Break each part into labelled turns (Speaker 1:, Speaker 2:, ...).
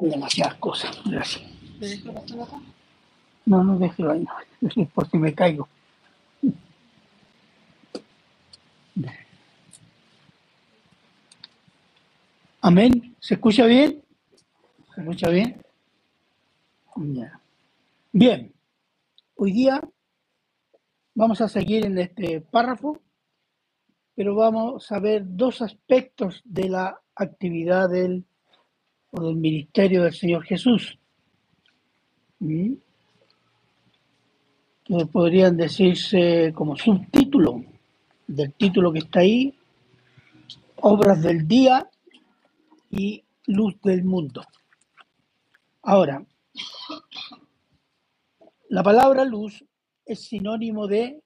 Speaker 1: Demasiadas cosas. Gracias. No, no déjelo ahí, no. por si me caigo. Amén. ¿Se escucha bien? ¿Se escucha bien? Bien. Hoy día vamos a seguir en este párrafo, pero vamos a ver dos aspectos de la actividad del, o del ministerio del Señor Jesús. ¿Mm? Que podrían decirse como subtítulo del título que está ahí, Obras del Día y Luz del Mundo. Ahora, la palabra luz es sinónimo de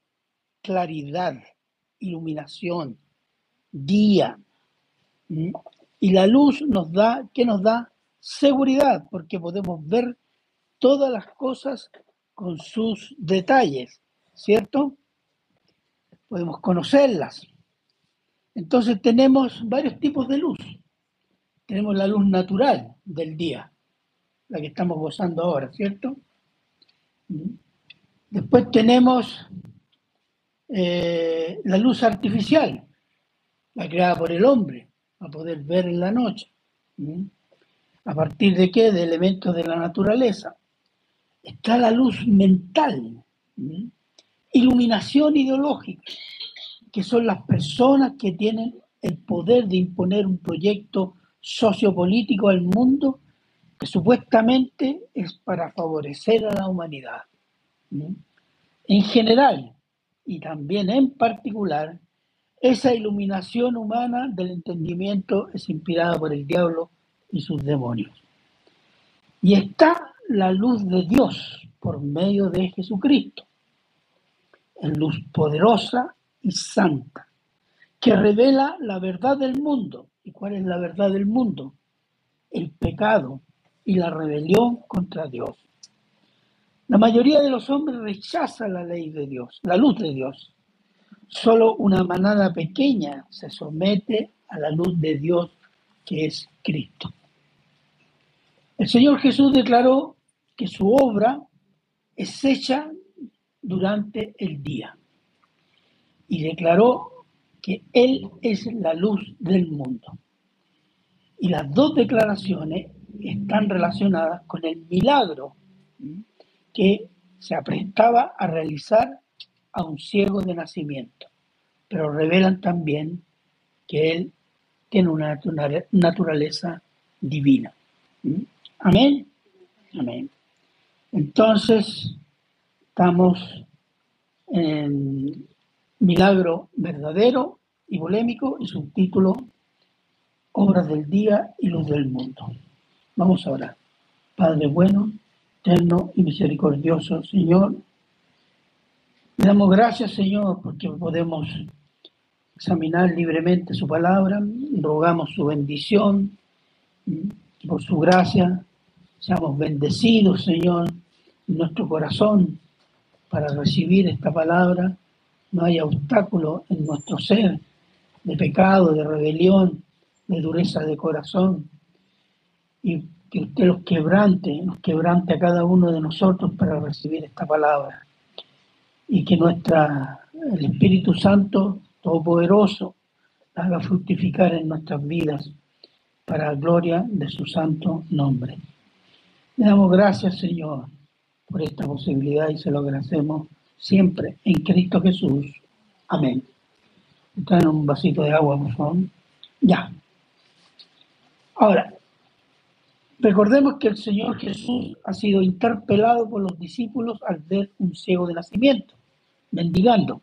Speaker 1: claridad, iluminación, día. Y la luz nos da, ¿qué nos da? Seguridad, porque podemos ver todas las cosas con sus detalles, ¿cierto? Podemos conocerlas. Entonces tenemos varios tipos de luz. Tenemos la luz natural del día, la que estamos gozando ahora, ¿cierto? Después tenemos eh, la luz artificial, la creada por el hombre, a poder ver en la noche. ¿A partir de qué? De elementos de la naturaleza. Está la luz mental, iluminación ideológica, que son las personas que tienen el poder de imponer un proyecto sociopolítico al mundo que supuestamente es para favorecer a la humanidad. En general y también en particular, esa iluminación humana del entendimiento es inspirada por el diablo y sus demonios. Y está la luz de Dios por medio de Jesucristo, en luz poderosa y santa, que revela la verdad del mundo. ¿Y cuál es la verdad del mundo? El pecado y la rebelión contra Dios. La mayoría de los hombres rechaza la ley de Dios, la luz de Dios. Solo una manada pequeña se somete a la luz de Dios que es Cristo. El Señor Jesús declaró que su obra es hecha durante el día y declaró que Él es la luz del mundo. Y las dos declaraciones están relacionadas con el milagro que se aprestaba a realizar a un ciego de nacimiento, pero revelan también que él tiene una naturaleza divina. ¿Mm? Amén. Amén. Entonces, estamos en milagro verdadero y polémico y subtítulo Obras del día y luz del mundo. Vamos a orar. Padre bueno, eterno y misericordioso, Señor, damos gracias, Señor, porque podemos examinar libremente su palabra, rogamos su bendición, por su gracia, seamos bendecidos, Señor, en nuestro corazón para recibir esta palabra. No hay obstáculo en nuestro ser de pecado, de rebelión, de dureza de corazón y que usted los quebrante, nos quebrante a cada uno de nosotros para recibir esta palabra. Y que nuestra, el Espíritu Santo Todopoderoso haga fructificar en nuestras vidas para la gloria de su santo nombre. Le damos gracias, Señor, por esta posibilidad y se lo agradecemos siempre en Cristo Jesús. Amén. en un vasito de agua, por favor. Ya. Ahora, recordemos que el Señor Jesús ha sido interpelado por los discípulos al ver un ciego de nacimiento, mendigando,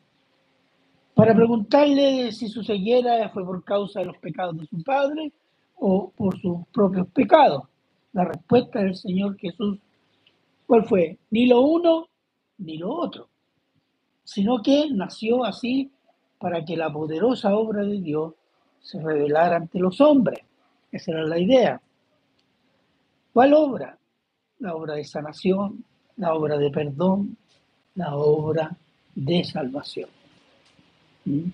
Speaker 1: para preguntarle si su ceguera fue por causa de los pecados de su padre o por sus propios pecados. La respuesta del Señor Jesús, ¿cuál fue? Ni lo uno ni lo otro, sino que nació así para que la poderosa obra de Dios se revelara ante los hombres. Esa era la idea. ¿Cuál obra? La obra de sanación, la obra de perdón, la obra de salvación. ¿Mm?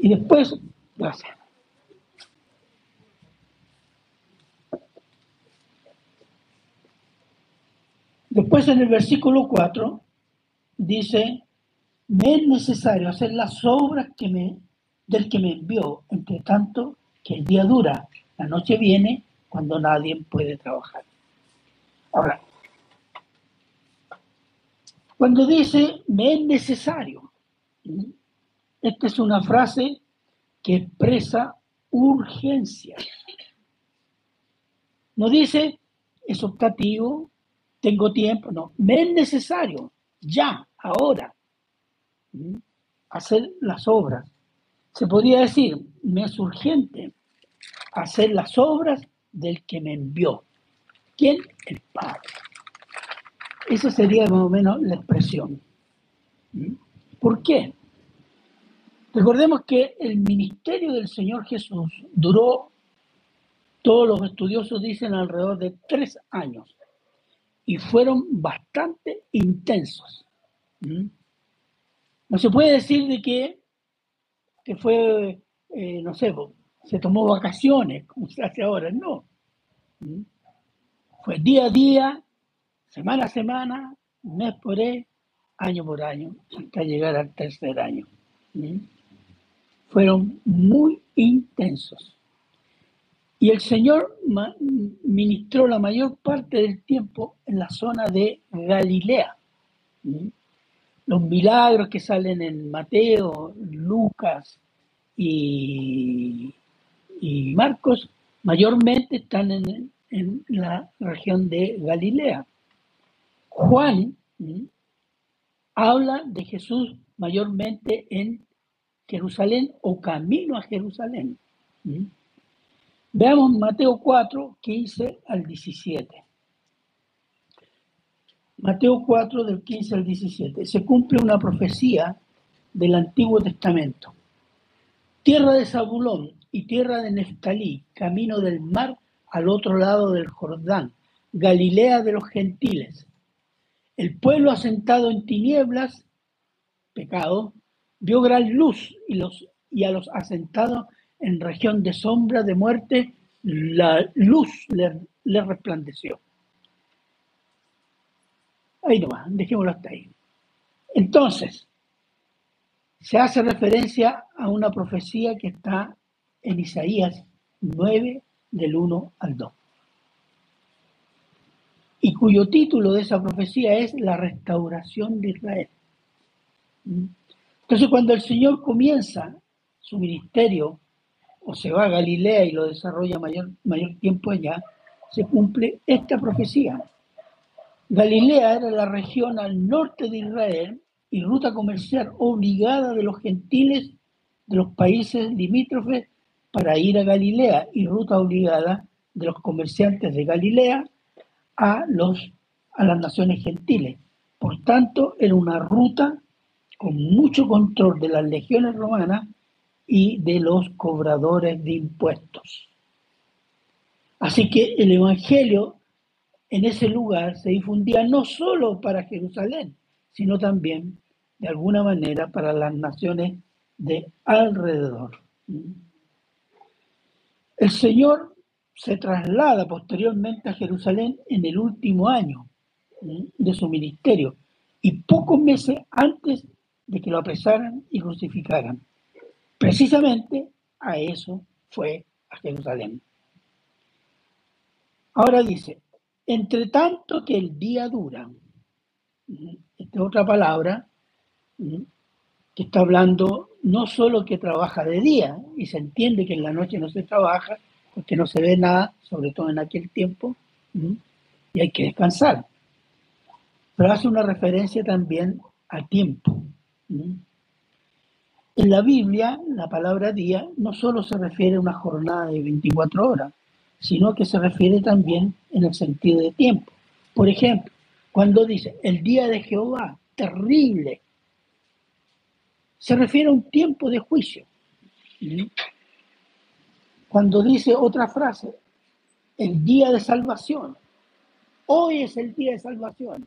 Speaker 1: Y después, gracias. Después en el versículo 4 dice, me es necesario hacer las obras que me, del que me envió, entre tanto que el día dura, la noche viene cuando nadie puede trabajar. Ahora, cuando dice, me es necesario, esta es una frase que expresa urgencia. No dice, es optativo, tengo tiempo, no, me es necesario, ya, ahora, hacer las obras. Se podría decir, me es urgente hacer las obras del que me envió. ¿Quién? El Padre. Esa sería más o menos la expresión. ¿Por qué? Recordemos que el ministerio del Señor Jesús duró, todos los estudiosos dicen, alrededor de tres años y fueron bastante intensos. No se puede decir de que, que fue, eh, no sé, se tomó vacaciones, como se hace ahora, no. Fue día a día, semana a semana, mes por mes, año por año, hasta llegar al tercer año. Fueron muy intensos. Y el Señor ministró la mayor parte del tiempo en la zona de Galilea. Los milagros que salen en Mateo, Lucas y, Marcos mayormente están en, en la región de Galilea. Juan habla de Jesús mayormente en Jerusalén o camino a Jerusalén. Veamos Mateo 4, 15 al 17. Mateo 4, del 15 al 17. Se cumple una profecía del Antiguo Testamento. Tierra de Zabulón y tierra de Neftalí, camino del mar al otro lado del Jordán, Galilea de los gentiles. El pueblo asentado en tinieblas, pecado, vio gran luz y, los, y a los asentados en región de sombra de muerte, la luz le, resplandeció. Ahí nomás, dejémoslo hasta ahí. Entonces, se hace referencia a una profecía que está en Isaías 9, del 1 al 2. Y cuyo título de esa profecía es la restauración de Israel. Entonces, cuando el Señor comienza su ministerio o se va a Galilea y lo desarrolla mayor, mayor tiempo allá, se cumple esta profecía. Galilea era la región al norte de Israel y ruta comercial obligada de los gentiles de los países limítrofes para ir a Galilea y ruta obligada de los comerciantes de Galilea a, los, a las naciones gentiles. Por tanto, era una ruta con mucho control de las legiones romanas y de los cobradores de impuestos. Así que el Evangelio en ese lugar se difundía no solo para Jerusalén, sino también, de alguna manera, para las naciones de alrededor. El Señor se traslada posteriormente a Jerusalén en el último año de su ministerio y pocos meses antes de que lo apresaran y crucificaran. Precisamente a eso fue a Jerusalén. Ahora dice, entre tanto que el día dura, esta es otra palabra que está hablando no solo que trabaja de día, y se entiende que en la noche no se trabaja, porque no se ve nada, sobre todo en aquel tiempo, y hay que descansar. Pero hace una referencia también al tiempo. En la Biblia, la palabra día no solo se refiere a una jornada de 24 horas, sino que se refiere también en el sentido de tiempo. Por ejemplo, cuando dice el día de Jehová, terrible, se refiere a un tiempo de juicio. Cuando dice otra frase, el día de salvación, hoy es el día de salvación,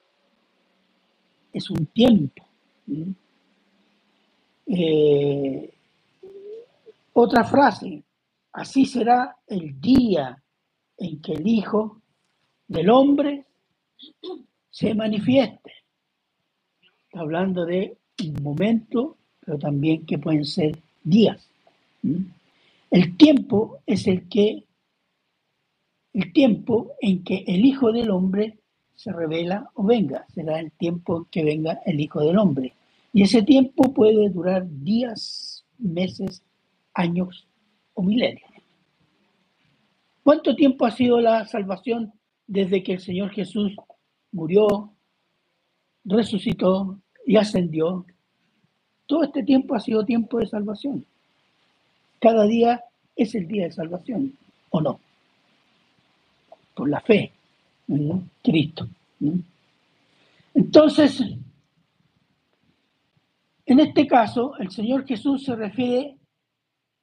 Speaker 1: es un tiempo. Eh, otra frase, así será el día en que el Hijo del Hombre se manifieste. Está hablando de un momento, pero también que pueden ser días. El tiempo es el que el tiempo en que el Hijo del Hombre se revela o venga, será el tiempo que venga el Hijo del Hombre. Y ese tiempo puede durar días, meses, años o milenios. ¿Cuánto tiempo ha sido la salvación desde que el Señor Jesús murió, resucitó y ascendió? Todo este tiempo ha sido tiempo de salvación. Cada día es el día de salvación, ¿o no? Por la fe en Cristo. Entonces, en este caso, el Señor Jesús se refiere,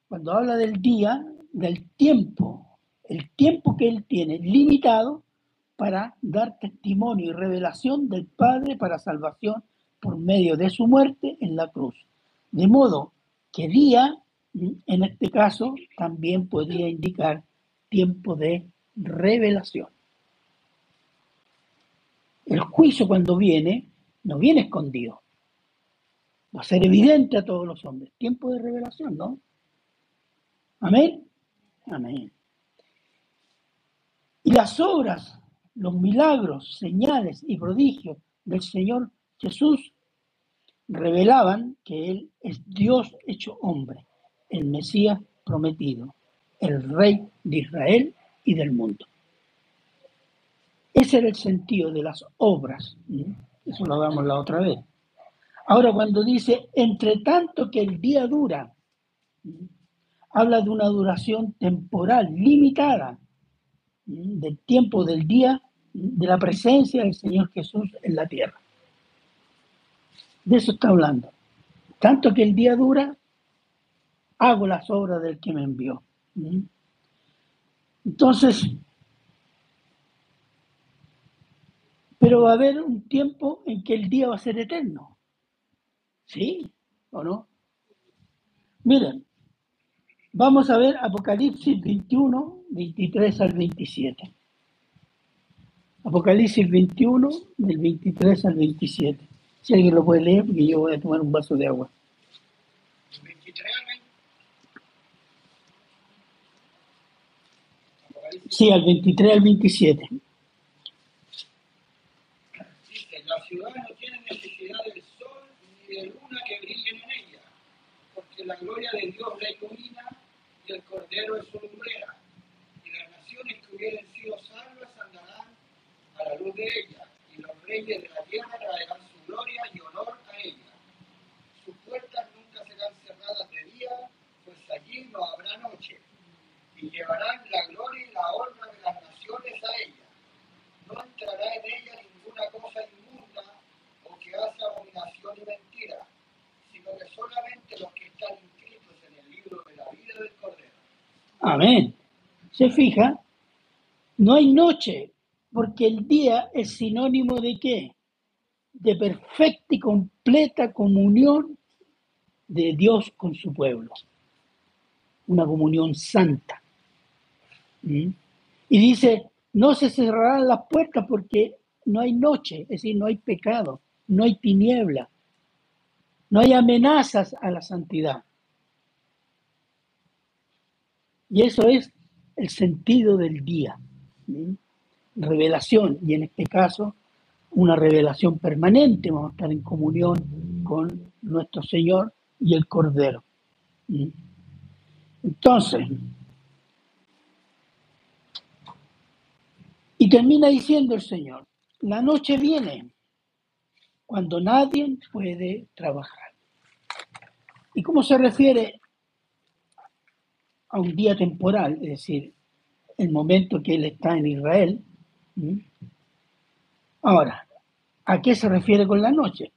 Speaker 1: cuando habla del día, del tiempo, el tiempo que Él tiene limitado para dar testimonio y revelación del Padre para salvación por medio de su muerte en la cruz. De modo que día, en este caso, también podría indicar tiempo de revelación. El juicio cuando viene, no viene escondido. Va a ser evidente a todos los hombres. Tiempo de revelación, ¿no? Amén. Amén. Y las obras, los milagros, señales y prodigios del Señor Jesús revelaban que Él es Dios hecho hombre, el Mesías prometido, el Rey de Israel y del mundo. Ese era el sentido de las obras. Eso lo hablamos la otra vez. Ahora, cuando dice, entre tanto que el día dura, habla de una duración temporal, limitada, del tiempo del día, de la presencia del Señor Jesús en la tierra. De eso está hablando. Tanto que el día dura, hago las obras del que me envió. Entonces, pero va a haber un tiempo en que el día va a ser eterno. ¿Sí o no? Miren, vamos a ver Apocalipsis 21, 23 al 27. Apocalipsis 21, del 23 al 27. Si alguien lo puede leer, porque yo voy a tomar un vaso de agua. Sí, al 23 al 27.
Speaker 2: Dice, la ciudad no tiene necesidad del sol ni de luna que brillen en ella, porque la gloria de Dios la ilumina y el cordero es su lumbrera. Y las naciones que hubieran sido salvas andarán a la luz de ella, y los reyes de la tierra traerán su gloria y honor a ella. Sus puertas nunca serán cerradas de día, pues allí no habrá noche y llevarán la gloria y la honra de las naciones a ella. No entrará en ella ninguna cosa inmunda o que hace abominación y mentira, sino que solamente los que están inscritos en el libro de la vida del Cordero.
Speaker 1: Amén. Se fija, no hay noche, porque el día es sinónimo de qué? De perfecta y completa comunión de Dios con su pueblo. Una comunión santa. Y dice, no se cerrarán las puertas porque no hay noche, es decir, no hay pecado, no hay tiniebla, no hay amenazas a la santidad. Y eso es el sentido del día. Revelación, y en este caso, una revelación permanente, vamos a estar en comunión con nuestro Señor y el Cordero. Entonces, Y termina diciendo el Señor, la noche viene cuando nadie puede trabajar. ¿Y cómo se refiere a un día temporal? Es decir, el momento que Él está en Israel. Ahora, ¿a qué se refiere con la noche?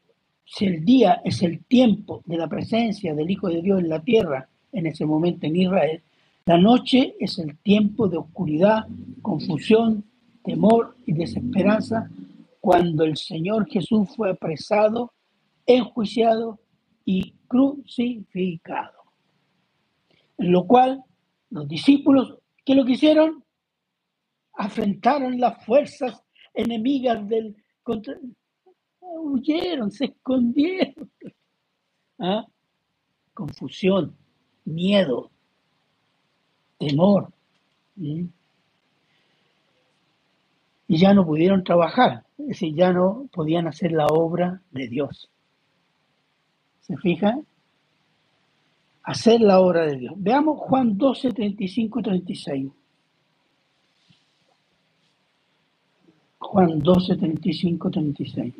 Speaker 1: Si el día es el tiempo de la presencia del Hijo de Dios en la tierra, en ese momento en Israel, la noche es el tiempo de oscuridad, confusión, temor y desesperanza cuando el Señor Jesús fue apresado, enjuiciado y crucificado. En lo cual los discípulos, ¿qué lo que hicieron? Afrentaron las fuerzas enemigas del contra- huyeron, se escondieron. ¿Ah? Confusión, miedo, temor. Y ya no pudieron trabajar, es decir, ya no podían hacer la obra de Dios. ¿Se fijan? Hacer la obra de Dios. Veamos Juan 12, 35 y 36. Juan 12, 35, 36.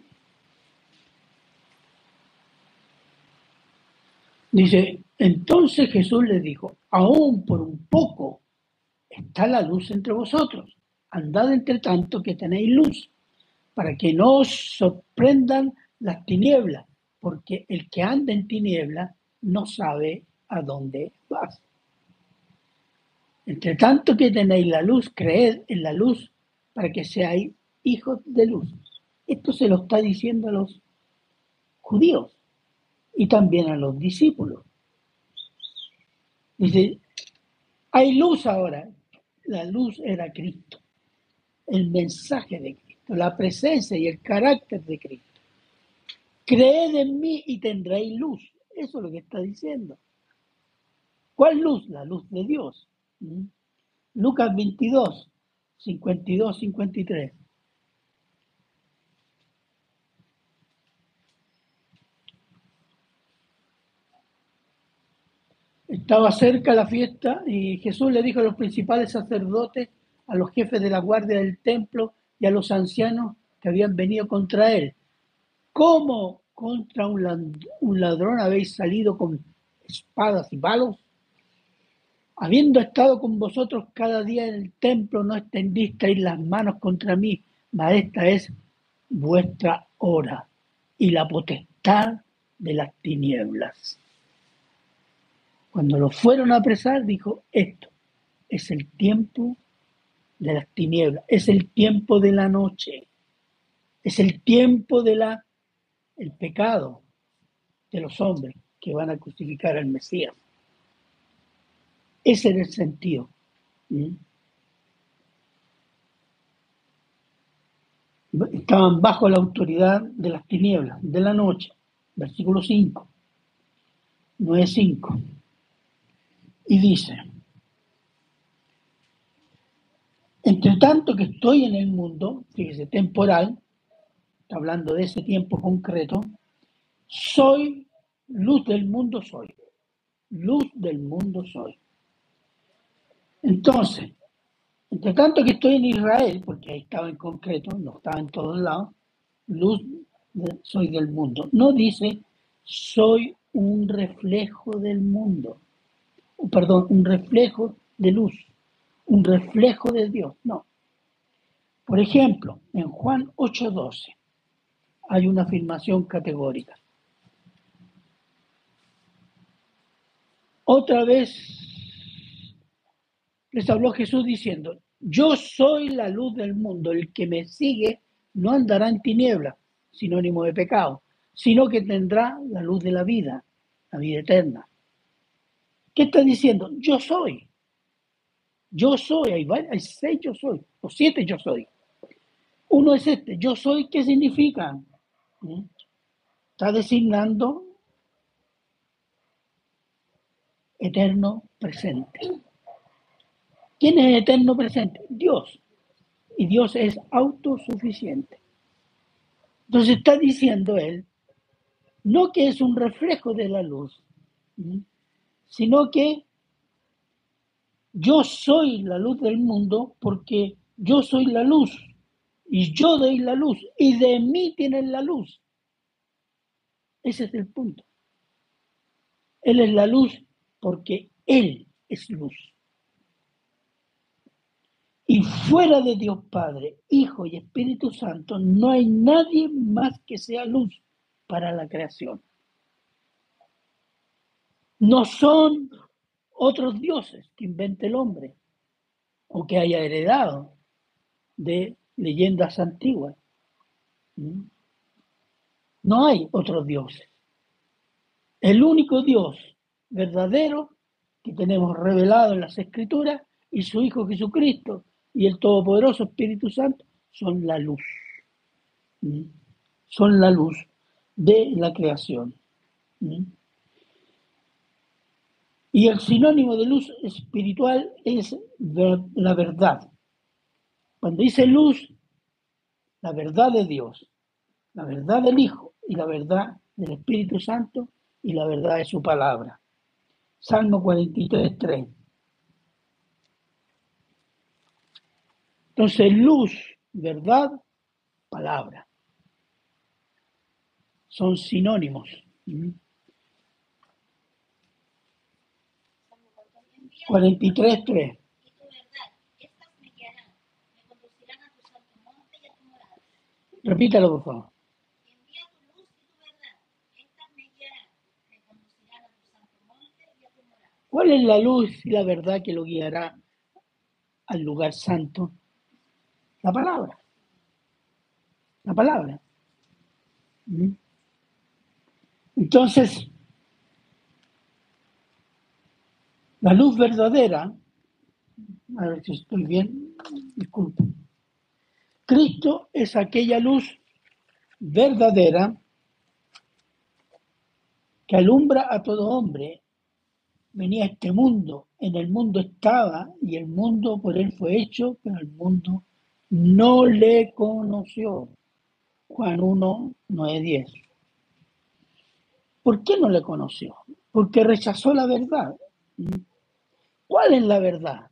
Speaker 1: Dice, entonces Jesús les dijo, aún por un poco está la luz entre vosotros. Andad entre tanto que tenéis luz, para que no os sorprendan las tinieblas, porque el que anda en tinieblas no sabe a dónde vas. Entre tanto que tenéis la luz, creed en la luz para que seáis hijos de luz. Esto se lo está diciendo a los judíos y también a los discípulos. Dice, hay luz ahora. La luz era Cristo, el mensaje de Cristo, la presencia y el carácter de Cristo. Creed en mí y tendréis luz. Eso es lo que está diciendo. ¿Cuál luz? La luz de Dios. ¿Mm? Lucas 22, 52, 53. Estaba cerca la fiesta y Jesús le dijo a los principales sacerdotes, a los jefes de la guardia del templo y a los ancianos que habían venido contra él. ¿Cómo contra un ladrón habéis salido con espadas y palos? Habiendo estado con vosotros cada día en el templo, no extendisteis las manos contra mí, mas esta es vuestra hora y la potestad de las tinieblas. Cuando lo fueron a apresar, dijo, esto es el tiempo de las tinieblas, es el tiempo de la noche, es el tiempo de la pecado de los hombres que van a crucificar al Mesías. Ese era el sentido. ¿Mm? Estaban bajo la autoridad de las tinieblas, de la noche. Versículo 5. 9.5. Y dice, entre tanto que estoy en el mundo, fíjese, temporal, hablando de ese tiempo concreto, soy luz del mundo soy. Luz del mundo soy. Entonces, entre tanto que estoy en Israel, porque ahí estaba en concreto, no estaba en todos lados, luz soy del mundo. No dice soy un reflejo del mundo. Perdón, un reflejo de luz, un reflejo de Dios. No. Por ejemplo, en Juan 8:12 hay una afirmación categórica. Otra vez les habló Jesús diciendo, yo soy la luz del mundo, el que me sigue no andará en tinieblas, sinónimo de pecado, sino que tendrá la luz de la vida, la vida eterna. ¿Qué está diciendo? Yo soy. Yo soy, hay, hay seis yo soy, o siete yo soy. Uno es este, yo soy, ¿qué significa? ¿Mm? Está designando eterno presente. ¿Quién es eterno presente? Dios. Y Dios es autosuficiente. Entonces está diciendo él, no que es un reflejo de la luz, ¿m? sino que yo soy la luz del mundo porque yo soy la luz y yo doy la luz y de mí tienen la luz. Ese es el punto. Él es la luz porque Él es luz. Y fuera de Dios Padre, Hijo y Espíritu Santo, no hay nadie más que sea luz para la creación. No son otros dioses que invente el hombre o que haya heredado de leyendas antiguas. No hay otros dioses. El único Dios verdadero que tenemos revelado en las Escrituras y su Hijo Jesucristo y el Todopoderoso Espíritu Santo son la luz. Son la luz de la creación. Y el sinónimo de luz espiritual es la verdad. Cuando dice luz, la verdad de Dios, la verdad del Hijo y la verdad del Espíritu Santo y la verdad de su palabra. Salmo 43, 3. Entonces, luz, verdad, palabra. Son sinónimos. 43, 3. Repítalo, por favor. Envía tu luz y tu verdad. Estas me guiarán. Me conducirán a tu santo monte y a tu morada. ¿Cuál es la luz y la verdad que lo guiará al lugar santo? La palabra. La palabra. ¿Mm? Entonces, la luz verdadera, a ver si estoy bien, disculpe. Cristo es aquella luz verdadera que alumbra a todo hombre. Venía a este mundo, en el mundo estaba y el mundo por él fue hecho, pero el mundo no le conoció. Juan 1, 9, 10. ¿Por qué no le conoció? Porque rechazó la verdad. ¿Cuál es la verdad?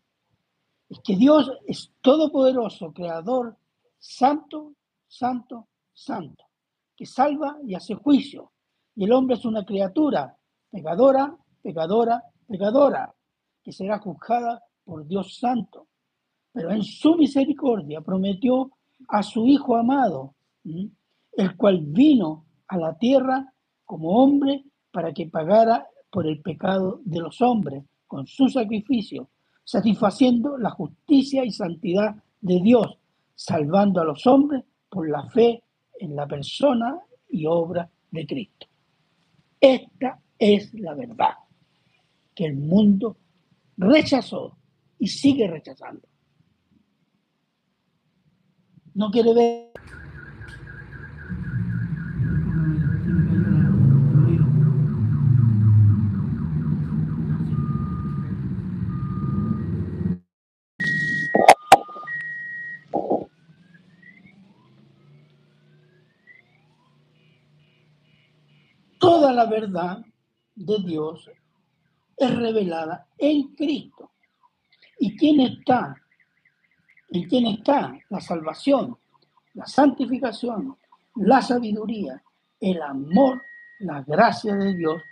Speaker 1: Es que Dios es todopoderoso, creador, santo, santo, santo, que salva y hace juicio. Y el hombre es una criatura pecadora, pecadora, pecadora, que será juzgada por Dios santo pero en su misericordia prometió a su Hijo amado, el cual vino a la tierra como hombre para que pagara por el pecado de los hombres con su sacrificio, satisfaciendo la justicia y santidad de Dios, salvando a los hombres por la fe en la persona y obra de Cristo. Esta es la verdad que el mundo rechazó y sigue rechazando no quiere ver. La verdad de Dios es revelada en Cristo. ¿Y quién está ¿En quién está la salvación, la santificación, la sabiduría, el amor, la gracia de Dios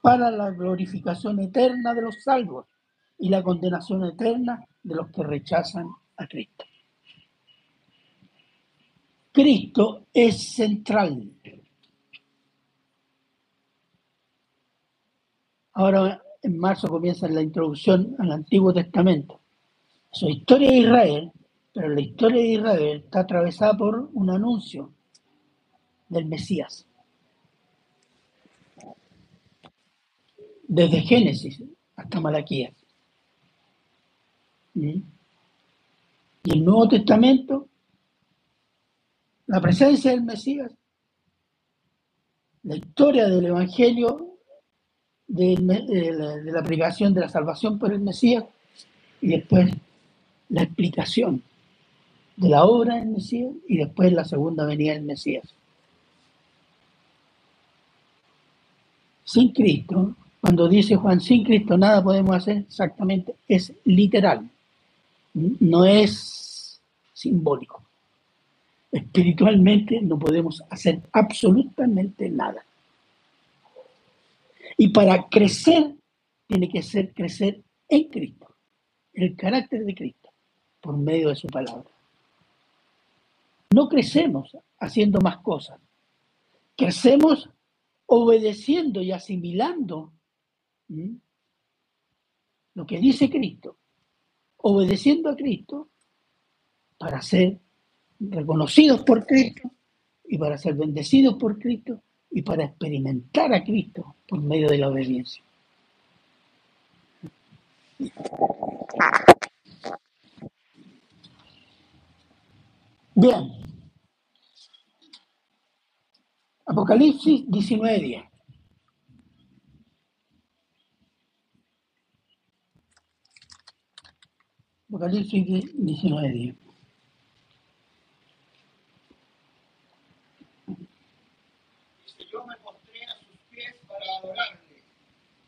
Speaker 1: para la glorificación eterna de los salvos y la condenación eterna de los que rechazan a Cristo? Cristo es central. Ahora en marzo comienza la introducción al Antiguo Testamento. Su historia de Israel pero la historia de Israel está atravesada por un anuncio del Mesías. Desde Génesis hasta Malaquías. ¿Mm? Y el Nuevo Testamento, la presencia del Mesías, la historia del Evangelio, de, de la aplicación de la salvación por el Mesías y después la explicación de la obra del Mesías y después la segunda venida del Mesías. Sin Cristo, cuando dice Juan, sin Cristo nada podemos hacer, exactamente, es literal, no es simbólico. Espiritualmente no podemos hacer absolutamente nada. Y para crecer, tiene que ser crecer en Cristo, el carácter de Cristo, por medio de su palabra. No crecemos haciendo más cosas. Crecemos obedeciendo y asimilando lo que dice Cristo, obedeciendo a Cristo para ser reconocidos por Cristo y para ser bendecidos por Cristo y para experimentar a Cristo por medio de la obediencia. Bien. Apocalipsis 19.10. Apocalipsis 19.10.
Speaker 2: yo me postré a sus pies para adorarle.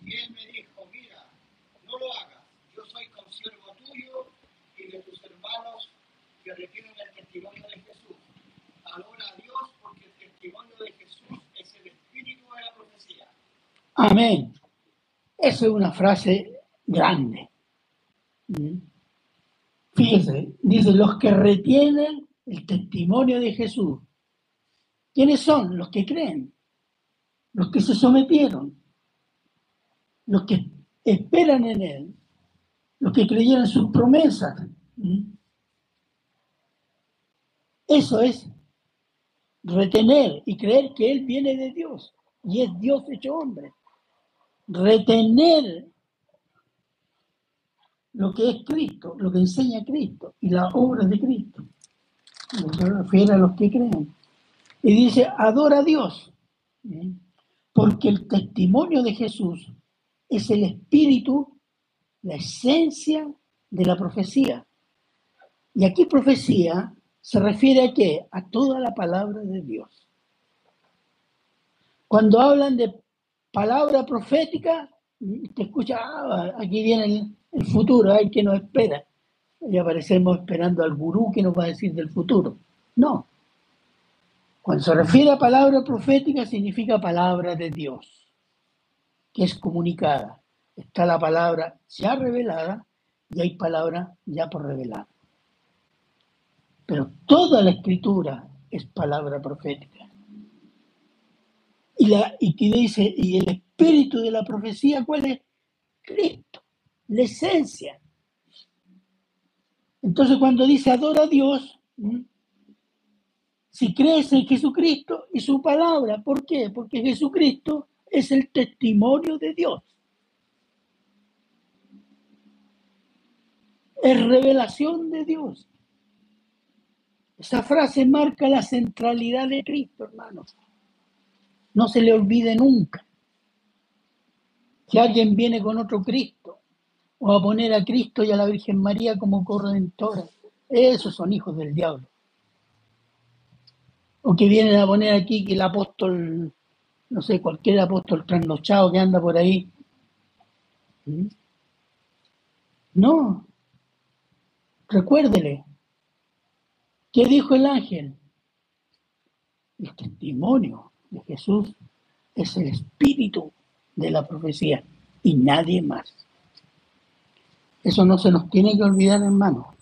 Speaker 2: Y él me dijo, mira, no lo hagas. Yo soy consiervo tuyo y de tus hermanos que retienen el testimonio de Jesús. Adora a Dios porque el testimonio de Jesús es el espíritu de la profecía.
Speaker 1: Amén. Esa es una frase grande. ¿Mm? Fíjese, dice, los que retienen el testimonio de Jesús. ¿Quiénes son? Los que creen, los que se sometieron, los que esperan en Él, los que creyeron sus promesas. ¿Mm? Eso es retener y creer que Él viene de Dios y es Dios hecho hombre. Retener lo que es Cristo, lo que enseña Cristo y las obras de Cristo. A los que creen. Y dice, adora a Dios, ¿eh? Porque el testimonio de Jesús es el espíritu, la esencia de la profecía. Y aquí profecía se refiere a qué? A toda la palabra de Dios. Cuando hablan de palabra profética, te escucha, ah, aquí viene el, el futuro, hay que nos espera. Y aparecemos esperando al gurú que nos va a decir del futuro. No. Cuando se refiere a palabra profética, significa palabra de Dios, que es comunicada. Está la palabra ya revelada y hay palabra ya por revelar. Pero toda la escritura es palabra profética. Y, la, y que dice, y el espíritu de la profecía, ¿cuál es? Cristo, la esencia. Entonces cuando dice adora a Dios. Si crees en Jesucristo y su palabra, ¿por qué? Porque Jesucristo es el testimonio de Dios. Es revelación de Dios. Esa frase marca la centralidad de Cristo, hermanos. No se le olvide nunca. Si alguien viene con otro Cristo, o a poner a Cristo y a la Virgen María como corredentora, esos son hijos del diablo. O que vienen a poner aquí que el apóstol, no sé, cualquier apóstol trasnochado que anda por ahí. ¿Mm? No. Recuérdele. ¿Qué dijo el ángel? El testimonio de Jesús es el espíritu de la profecía y nadie más. Eso no se nos tiene que olvidar, hermano.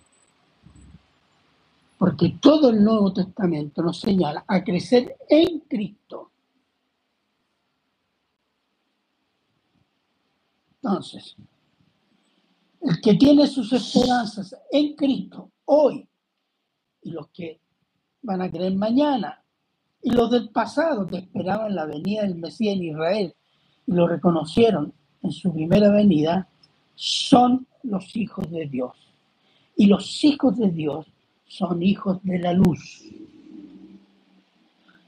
Speaker 1: Porque todo el Nuevo Testamento nos señala a crecer en Cristo. Entonces, el que tiene sus esperanzas en Cristo hoy y los que van a creer mañana y los del pasado que esperaban la venida del Mesías en Israel y lo reconocieron en su primera venida, son los hijos de Dios. Y los hijos de Dios son hijos de la luz.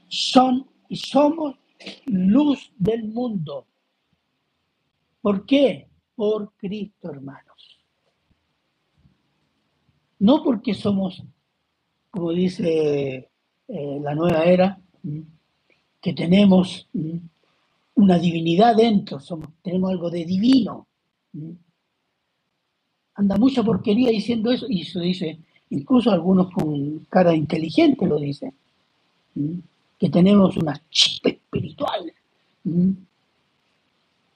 Speaker 1: Son y somos luz del mundo. ¿Por qué? Por Cristo, hermanos. No porque somos, como dice eh, la nueva era, que tenemos una divinidad dentro, somos, tenemos algo de divino. Anda mucha porquería diciendo eso, y eso dice, incluso algunos con cara inteligente lo dicen, que tenemos una chispa espiritual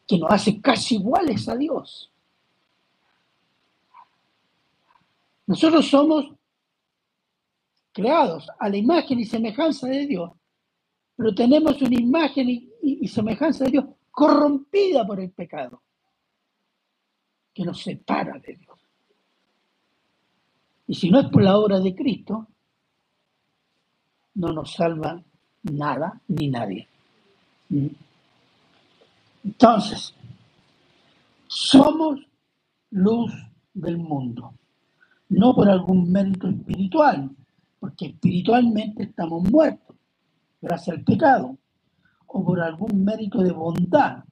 Speaker 1: que nos hace casi iguales a Dios. Nosotros somos creados a la imagen y semejanza de Dios, pero tenemos una imagen y, y- y semejanza de Dios corrompida por el pecado, que nos separa de Dios. Y si no es por la obra de Cristo, no nos salva nada ni nadie. ¿Mm? Entonces, somos luz del mundo, no por algún mérito espiritual, porque espiritualmente estamos muertos gracias al pecado, o por algún mérito de bondad,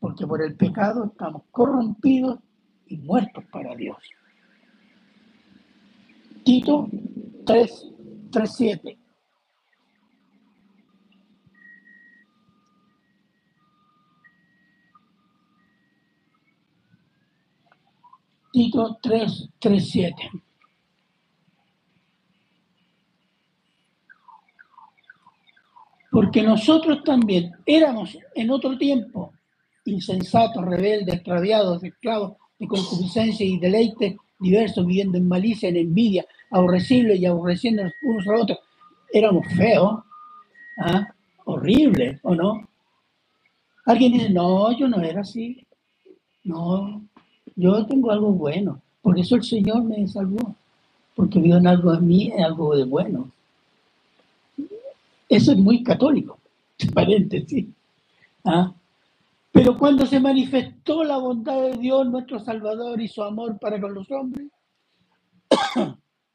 Speaker 1: porque por el pecado estamos corrompidos y muertos para Dios. Tito 3, 3 7. Tito 3, 3, 7. Porque nosotros también éramos en otro tiempo insensatos, rebeldes, extraviados, esclavos de concupiscencia y deleite diversos, viviendo en malicia, en envidia, aborrecibles y aborreciendo unos a otros. Éramos feos, ¿ah? horribles, ¿o no? Alguien dice, no, yo no era así. No, yo tengo algo bueno. Por eso el Señor me salvó. Porque vio en algo a mí, algo de bueno. Eso es muy católico, paréntesis. ¿Ah? Pero cuando se manifestó la bondad de Dios, nuestro Salvador, y su amor para con los hombres,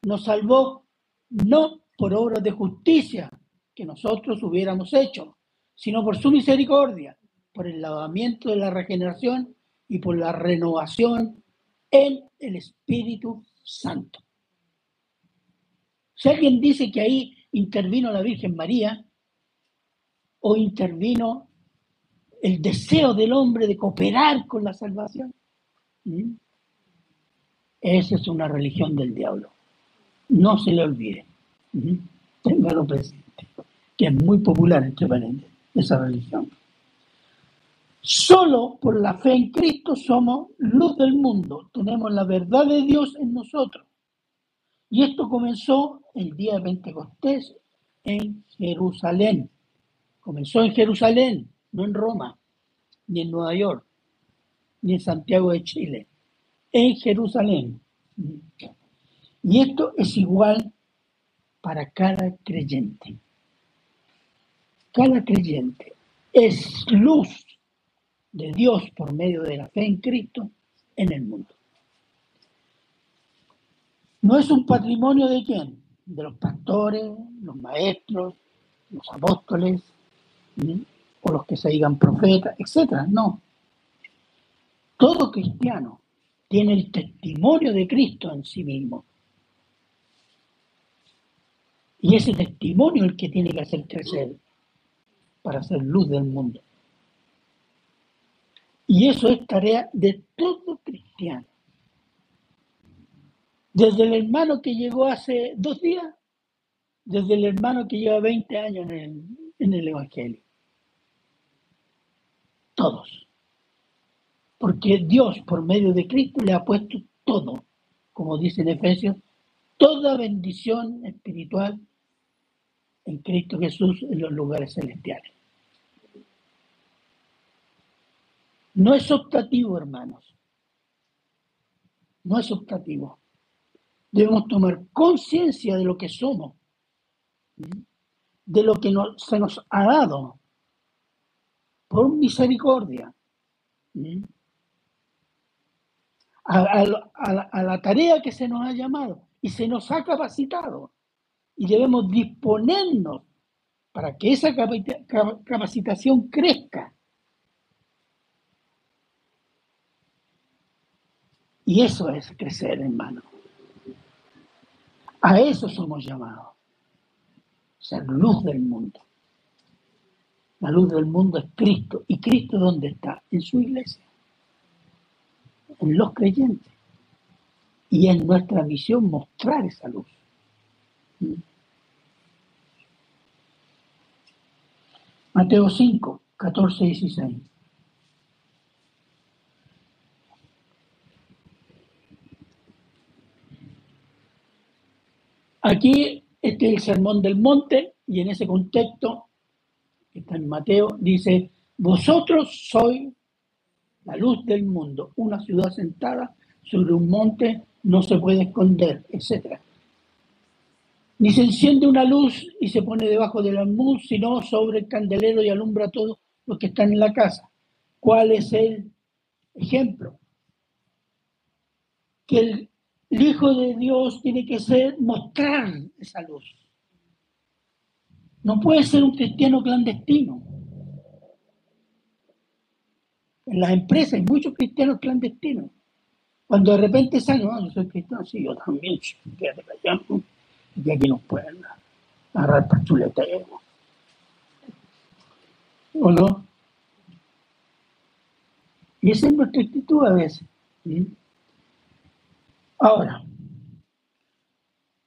Speaker 1: nos salvó no por obras de justicia que nosotros hubiéramos hecho, sino por su misericordia, por el lavamiento de la regeneración y por la renovación en el Espíritu Santo. Si alguien dice que ahí intervino la Virgen María o intervino el deseo del hombre de cooperar con la salvación, esa es una religión del diablo. No se le olvide. Téngalo presente, que es muy popular entre paréntesis, esa religión. Solo por la fe en Cristo somos luz del mundo. Tenemos la verdad de Dios en nosotros. Y esto comenzó el día de Pentecostés en Jerusalén. Comenzó en Jerusalén, no en Roma, ni en Nueva York, ni en Santiago de Chile. En Jerusalén. Y esto es igual para cada creyente. Cada creyente es luz de Dios por medio de la fe en Cristo en el mundo. No es un patrimonio de quién? De los pastores, los maestros, los apóstoles, o los que se digan profetas, etc. No. Todo cristiano tiene el testimonio de Cristo en sí mismo. Y ese testimonio es el que tiene que hacer crecer para ser luz del mundo. Y eso es tarea de todo cristiano. Desde el hermano que llegó hace dos días, desde el hermano que lleva 20 años en el, Evangelio. Todos. Porque Dios, por medio de Cristo, le ha puesto todo, como dice en Efesios, toda bendición espiritual en Cristo Jesús en los lugares celestiales. No es optativo, hermanos. No es optativo. Debemos tomar conciencia de lo que somos, de lo que se nos ha dado por misericordia. A, a, la tarea que se nos ha llamado y se nos ha capacitado. Y debemos disponernos para que esa capacitación crezca Y eso es crecer, hermano. A eso somos llamados. Ser luz del mundo. La luz del mundo es Cristo. ¿Y Cristo dónde está? En su iglesia. En los creyentes. Y es nuestra misión mostrar esa luz. Mateo 5, 14 y 16. Aquí este es el sermón del monte y en ese contexto, está en Mateo, dice, vosotros sois la luz del mundo, una ciudad sentada sobre un monte no se puede esconder, etc. Ni se enciende una luz y se pone debajo del almud, sino sobre el candelero y alumbra a todos los que están en la casa. ¿Cuál es el ejemplo? Que el Hijo de Dios tiene que ser mostrar esa luz. No puede ser un cristiano clandestino. En las empresas hay muchos cristianos clandestinos. Cuando de repente salen, no, yo soy cristiano, sí, yo también, quédate callado. Y aquí nos pueden agarrar para chuleteo. ¿O no? Y esa es nuestra actitud a veces. Ahora,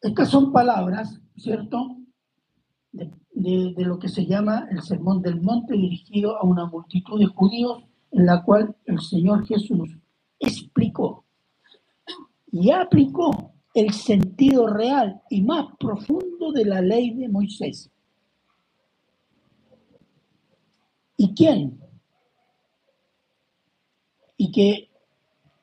Speaker 1: estas son palabras, ¿cierto? De, lo que se llama el Sermón del Monte dirigido a una multitud de judíos en la cual el Señor Jesús explicó y aplicó el sentido real y más profundo de la ley de Moisés. ¿Y quién? Y que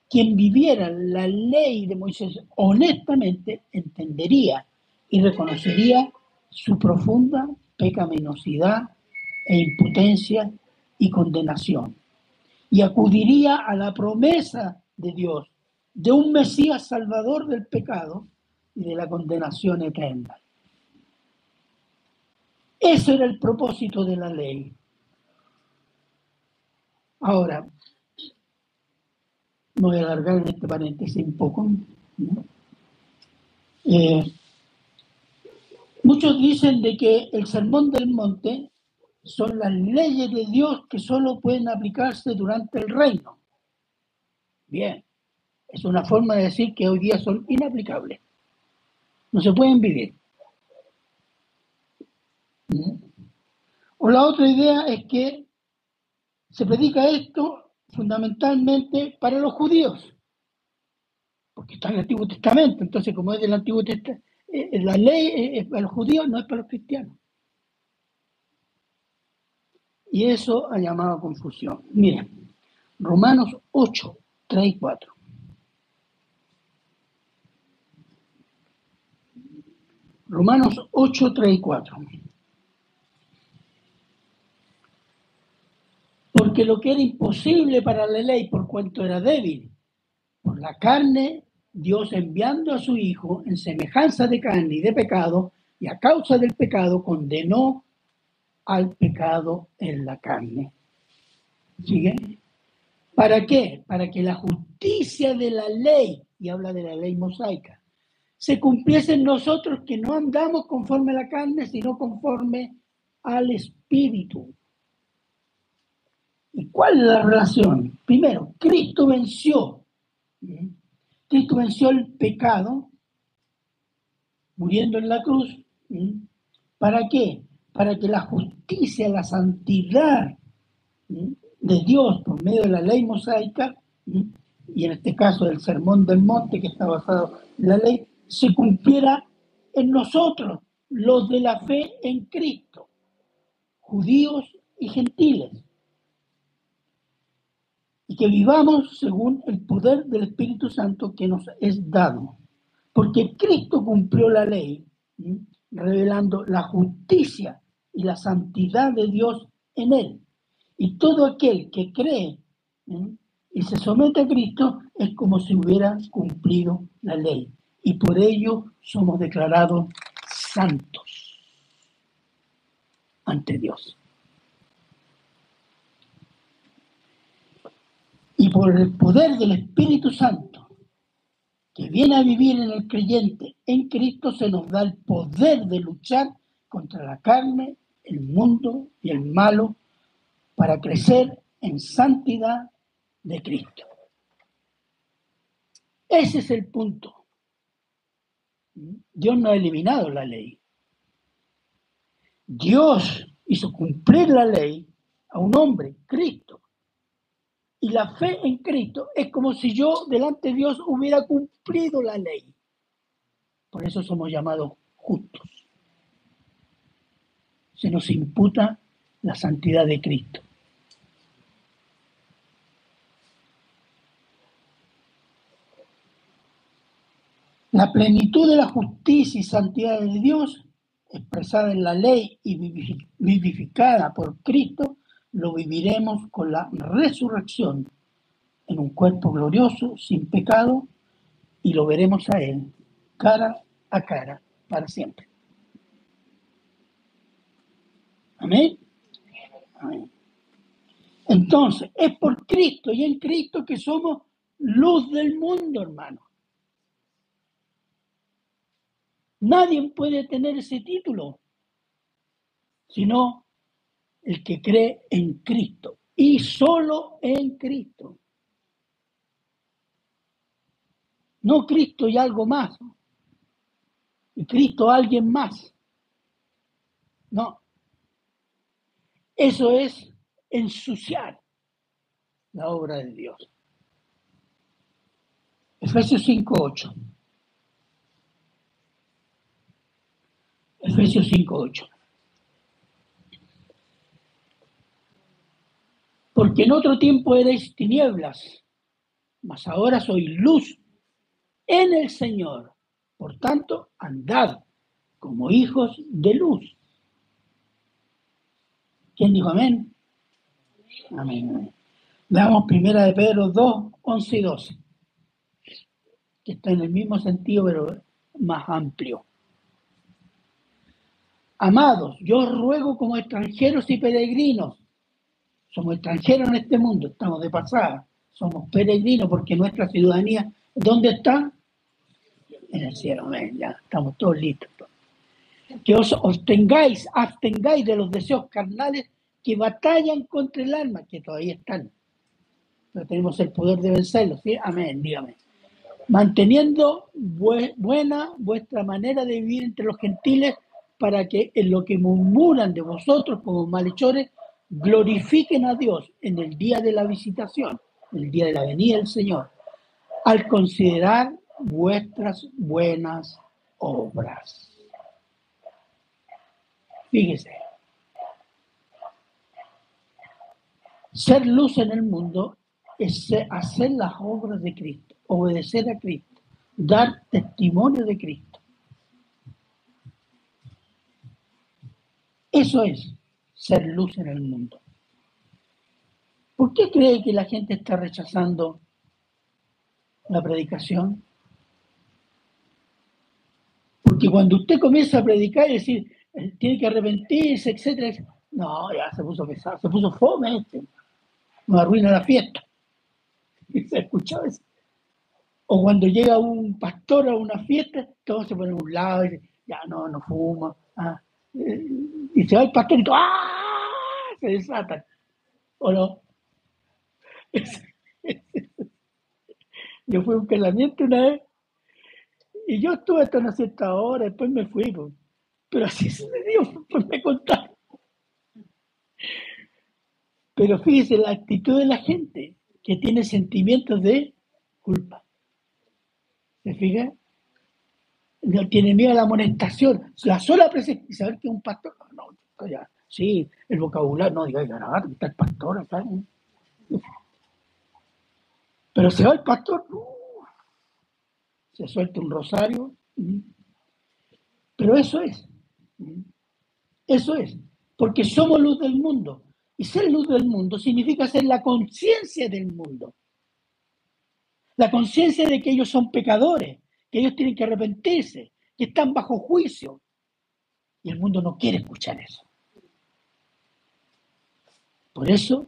Speaker 1: quien viviera la ley de Moisés honestamente entendería y reconocería su profunda pecaminosidad e impotencia y condenación. Y acudiría a la promesa de Dios de un Mesías salvador del pecado y de la condenación eterna. Ese era el propósito de la ley. Ahora, voy a alargar en este paréntesis un poco. Eh, muchos dicen de que el sermón del monte son las leyes de Dios que solo pueden aplicarse durante el reino. Bien, es una forma de decir que hoy día son inaplicables. No se pueden vivir. ¿Mm? O la otra idea es que se predica esto fundamentalmente para los judíos, porque está en el Antiguo Testamento, entonces como es del Antiguo Testamento, eh, eh, la ley es para los judíos, no es para los cristianos. Y eso ha llamado a confusión. Miren, Romanos 8, 3 y 4. Romanos 8, 3 y 4. Porque lo que era imposible para la ley por cuanto era débil, por la carne, Dios enviando a su Hijo en semejanza de carne y de pecado, y a causa del pecado condenó al pecado en la carne. ¿Sigue? ¿Para qué? Para que la justicia de la ley, y habla de la ley mosaica, se cumpliese en nosotros que no andamos conforme a la carne, sino conforme al Espíritu. ¿Y cuál es la relación? Primero, Cristo venció. Cristo venció el pecado muriendo en la cruz. ¿Para qué? Para que la justicia, la santidad de Dios por medio de la ley mosaica, y en este caso del sermón del monte que está basado en la ley, se cumpliera en nosotros, los de la fe en Cristo, judíos y gentiles, y que vivamos según el poder del Espíritu Santo que nos es dado, porque Cristo cumplió la ley, revelando la justicia y la santidad de Dios en él. Y todo aquel que cree y se somete a Cristo es como si hubiera cumplido la ley y por ello somos declarados santos ante Dios. Y por el poder del Espíritu Santo que viene a vivir en el creyente en Cristo se nos da el poder de luchar contra la carne, el mundo y el malo para crecer en santidad de Cristo. Ese es el punto. Dios no ha eliminado la ley. Dios hizo cumplir la ley a un hombre, Cristo. Y la fe en Cristo es como si yo delante de Dios hubiera cumplido la ley. Por eso somos llamados justos. Se nos imputa la santidad de Cristo. La plenitud de la justicia y santidad de Dios, expresada en la ley y vivificada por Cristo, lo viviremos con la resurrección en un cuerpo glorioso, sin pecado, y lo veremos a Él cara a cara para siempre. Amén. Amén. Entonces, es por Cristo y en Cristo que somos luz del mundo, hermano. Nadie puede tener ese título, sino el que cree en Cristo y solo en Cristo. No Cristo y algo más. Y Cristo alguien más. No. Eso es ensuciar la obra de Dios. Efesios 5.8. Efesios 5.8. Porque en otro tiempo erais tinieblas, mas ahora sois luz en el Señor. Por tanto, andad como hijos de luz. ¿Quién dijo amén? Amén. Veamos primera de Pedro 2, 11 y 12, que está en el mismo sentido, pero más amplio. Amados, yo ruego como extranjeros y peregrinos somos extranjeros en este mundo, estamos de pasada, somos peregrinos porque nuestra ciudadanía, ¿dónde está? En el cielo, ya estamos todos listos. Que os obtengáis, abstengáis de los deseos carnales que batallan contra el alma, que todavía están. Pero tenemos el poder de vencerlos. Amén, dígame. Manteniendo buena vuestra manera de vivir entre los gentiles, para que en lo que murmuran de vosotros como malhechores, glorifiquen a Dios en el día de la visitación, el día de la venida del Señor, al considerar vuestras buenas obras. Fíjese, ser luz en el mundo es hacer las obras de Cristo, obedecer a Cristo, dar testimonio de Cristo. Eso es ser luz en el mundo. ¿Por qué cree que la gente está rechazando la predicación? Porque cuando usted comienza a predicar y decir, eh, tiene que arrepentirse, etcétera, no, ya se puso pesado, se puso fome este, arruina la fiesta. Se escucha eso. O cuando llega un pastor a una fiesta, todos se ponen a un lado y dicen, ya no, no fuma. Ah, y se va el pastor y ¡ah! se desatan. ¿O no? Yo fui a un casamiento una vez y yo estuve hasta una cierta hora, después me fui, pero así sucedió, pues me contaron. Pero fíjese la actitud de la gente que tiene sentimientos de culpa. ¿Se fija? No tiene miedo a la amonestación. La sola presencia. ¿Y saber que un pastor? No, no, ya. Sí, el vocabulario. No, diga, ya, está el pastor acá. Pero se va el pastor. se suelta un rosario. Pero eso es. Eso es. Porque somos luz del mundo. Y ser luz del mundo significa ser la conciencia del mundo. La conciencia de que ellos son pecadores, que ellos tienen que arrepentirse, que están bajo juicio. Y el mundo no quiere escuchar eso. Por eso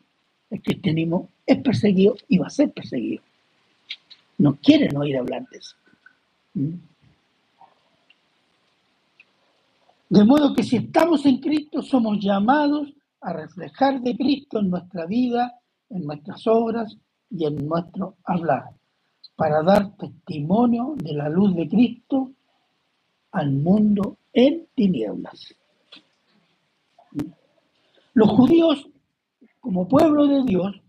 Speaker 1: el cristianismo es perseguido y va a ser perseguido. No quieren oír hablar de eso. ¿Mm? De modo que si estamos en Cristo, somos llamados a reflejar de Cristo en nuestra vida, en nuestras obras y en nuestro hablar para dar testimonio de la luz de Cristo al mundo en tinieblas. Los judíos, como pueblo de Dios,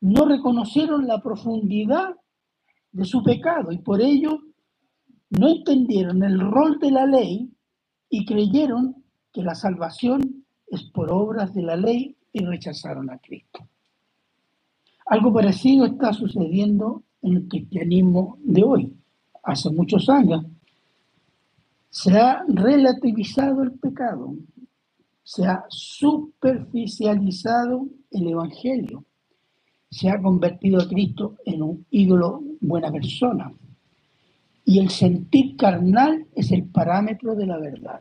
Speaker 1: no reconocieron la profundidad de su pecado y por ello no entendieron el rol de la ley y creyeron que la salvación es por obras de la ley y rechazaron a Cristo. Algo parecido está sucediendo en el cristianismo de hoy, hace muchos años, se ha relativizado el pecado, se ha superficializado el Evangelio, se ha convertido a Cristo en un ídolo buena persona. Y el sentir carnal es el parámetro de la verdad.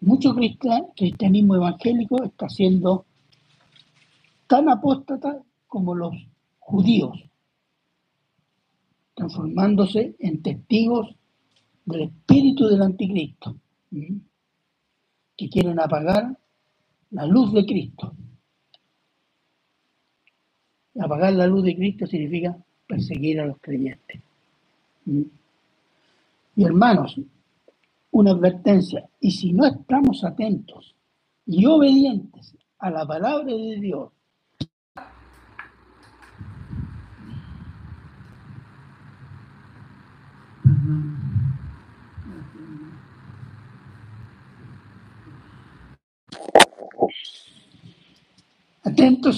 Speaker 1: Mucho cristianismo evangélico está siendo tan apóstatas como los judíos, transformándose en testigos del espíritu del anticristo, que quieren apagar la luz de Cristo. Apagar la luz de Cristo significa perseguir a los creyentes. Y hermanos, una advertencia, y si no estamos atentos y obedientes a la palabra de Dios,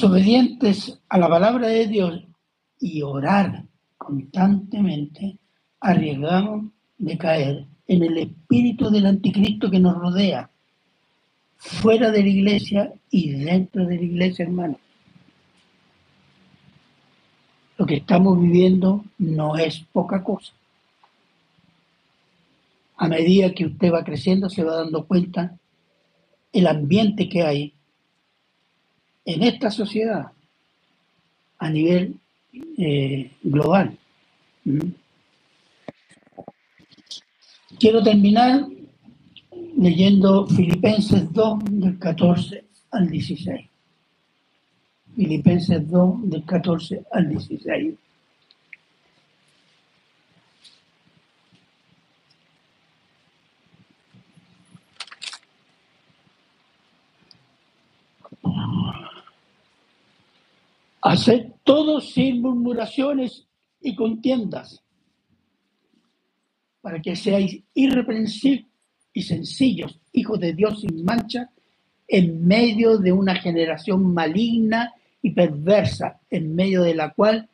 Speaker 1: obedientes a la palabra de Dios y orar constantemente, arriesgamos de caer en el espíritu del anticristo que nos rodea, fuera de la iglesia y dentro de la iglesia, hermano. Lo que estamos viviendo no es poca cosa. A medida que usted va creciendo, se va dando cuenta el ambiente que hay en esta sociedad a nivel eh, global. ¿Mm? Quiero terminar leyendo Filipenses 2 del 14 al 16. Filipenses 2 del 14 al 16. Haced todo sin murmuraciones y contiendas, para que seáis irreprensibles y sencillos, hijos de Dios sin mancha, en medio de una generación maligna y perversa, en medio de la cual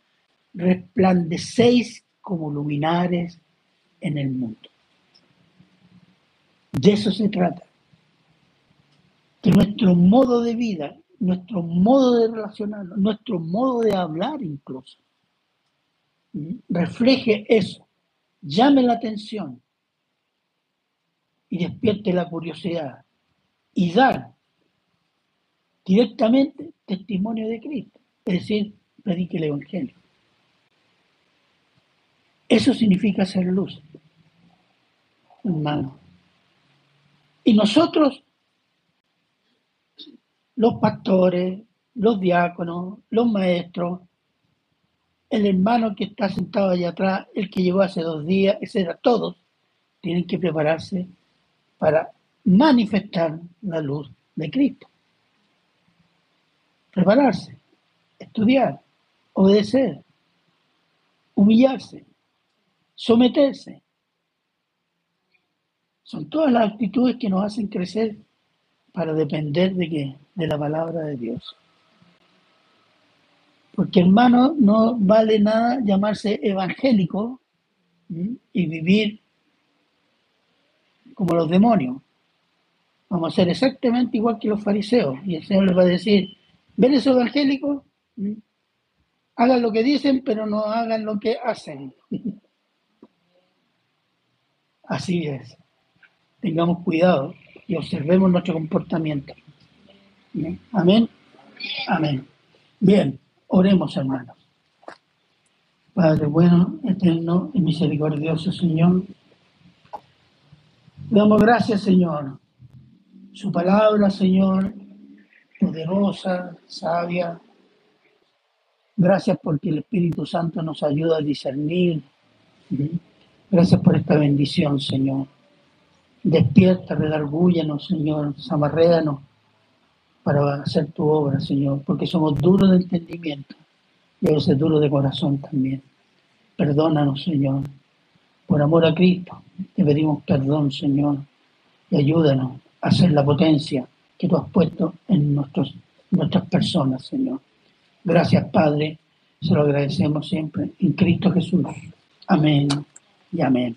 Speaker 1: resplandecéis como luminares en el mundo. De eso se trata. Que nuestro modo de vida nuestro modo de relacionarnos, nuestro modo de hablar incluso. Refleje eso, llame la atención y despierte la curiosidad y dar directamente testimonio de Cristo, es decir, predique el Evangelio. Eso significa ser luz, hermano. Y nosotros los pastores, los diáconos, los maestros, el hermano que está sentado allá atrás, el que llegó hace dos días, etcétera, todos tienen que prepararse para manifestar la luz de Cristo. Prepararse, estudiar, obedecer, humillarse, someterse. Son todas las actitudes que nos hacen crecer para depender de qué? De la palabra de Dios. Porque hermano, no vale nada llamarse evangélico y vivir como los demonios. Vamos a ser exactamente igual que los fariseos. Y el Señor les va a decir, ¿ven esos evangélicos? Hagan lo que dicen, pero no hagan lo que hacen. Así es. Tengamos cuidado y observemos nuestro comportamiento. Amén. Amén. Bien, oremos hermanos. Padre bueno, eterno y misericordioso Señor, damos gracias Señor. Su palabra, Señor, poderosa, sabia. Gracias porque el Espíritu Santo nos ayuda a discernir. Gracias por esta bendición, Señor. Despierta, redargúyanos, Señor, zamarréanos para hacer tu obra, Señor, porque somos duros de entendimiento y a veces duros de corazón también. Perdónanos, Señor. Por amor a Cristo, te pedimos perdón, Señor, y ayúdanos a hacer la potencia que tú has puesto en nuestros, nuestras personas, Señor. Gracias, Padre. Se lo agradecemos siempre en Cristo Jesús. Amén y amén.